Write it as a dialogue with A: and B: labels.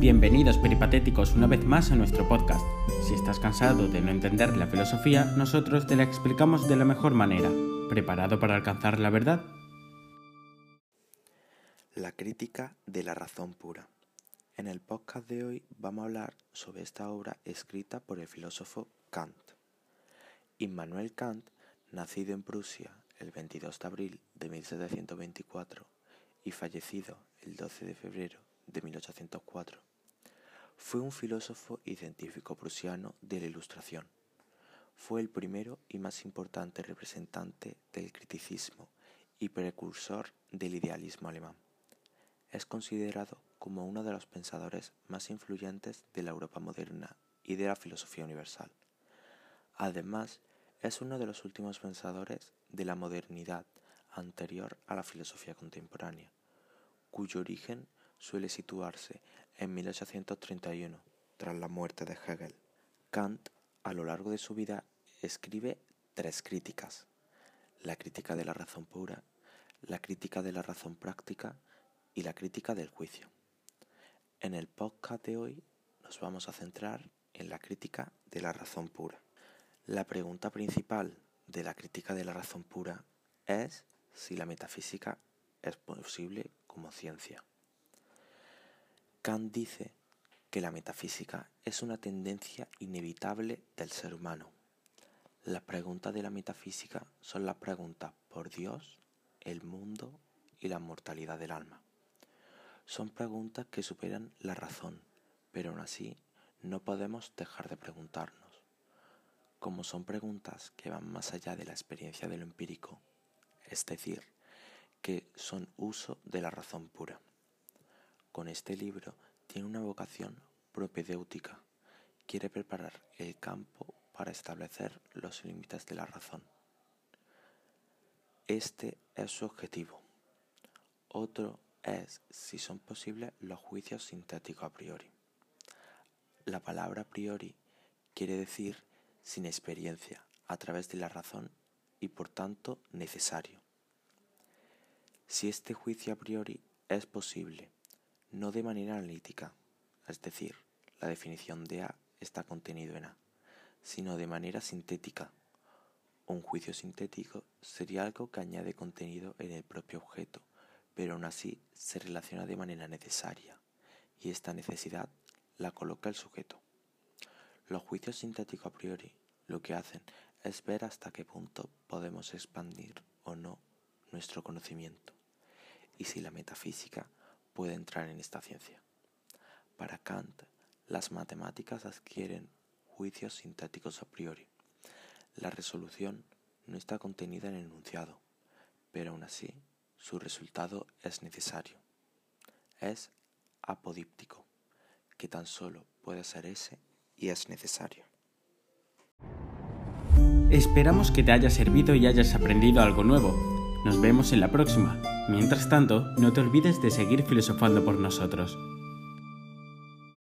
A: Bienvenidos peripatéticos una vez más a nuestro podcast. Si estás cansado de no entender la filosofía, nosotros te la explicamos de la mejor manera. ¿Preparado para alcanzar la verdad?
B: La crítica de la razón pura. En el podcast de hoy vamos a hablar sobre esta obra escrita por el filósofo Kant. Immanuel Kant, nacido en Prusia el 22 de abril de 1724 y fallecido el 12 de febrero de 1804, fue un filósofo y científico prusiano de la Ilustración. Fue el primero y más importante representante del criticismo y precursor del idealismo alemán. Es considerado como uno de los pensadores más influyentes de la Europa moderna y de la filosofía universal. Además, es uno de los últimos pensadores de la modernidad anterior a la filosofía contemporánea, cuyo origen suele situarse en 1831, tras la muerte de Hegel. Kant, a lo largo de su vida, escribe tres críticas. La crítica de la razón pura, la crítica de la razón práctica y la crítica del juicio. En el podcast de hoy nos vamos a centrar en la crítica de la razón pura. La pregunta principal de la crítica de la razón pura es si la metafísica es posible como ciencia. Kant dice que la metafísica es una tendencia inevitable del ser humano. Las preguntas de la metafísica son las preguntas por Dios, el mundo y la mortalidad del alma. Son preguntas que superan la razón, pero aún así no podemos dejar de preguntarnos. Como son preguntas que van más allá de la experiencia de lo empírico, es decir, que son uso de la razón pura con este libro tiene una vocación propedéutica. Quiere preparar el campo para establecer los límites de la razón. Este es su objetivo. Otro es si son posibles los juicios sintéticos a priori. La palabra a priori quiere decir sin experiencia, a través de la razón y por tanto necesario. Si este juicio a priori es posible no de manera analítica, es decir, la definición de A está contenido en A, sino de manera sintética. Un juicio sintético sería algo que añade contenido en el propio objeto, pero aún así se relaciona de manera necesaria, y esta necesidad la coloca el sujeto. Los juicios sintéticos a priori lo que hacen es ver hasta qué punto podemos expandir o no nuestro conocimiento, y si la metafísica puede entrar en esta ciencia. Para Kant, las matemáticas adquieren juicios sintéticos a priori. La resolución no está contenida en el enunciado, pero aún así su resultado es necesario. Es apodíptico, que tan solo puede ser ese y es necesario.
A: Esperamos que te haya servido y hayas aprendido algo nuevo. Nos vemos en la próxima. Mientras tanto, no te olvides de seguir filosofando por nosotros.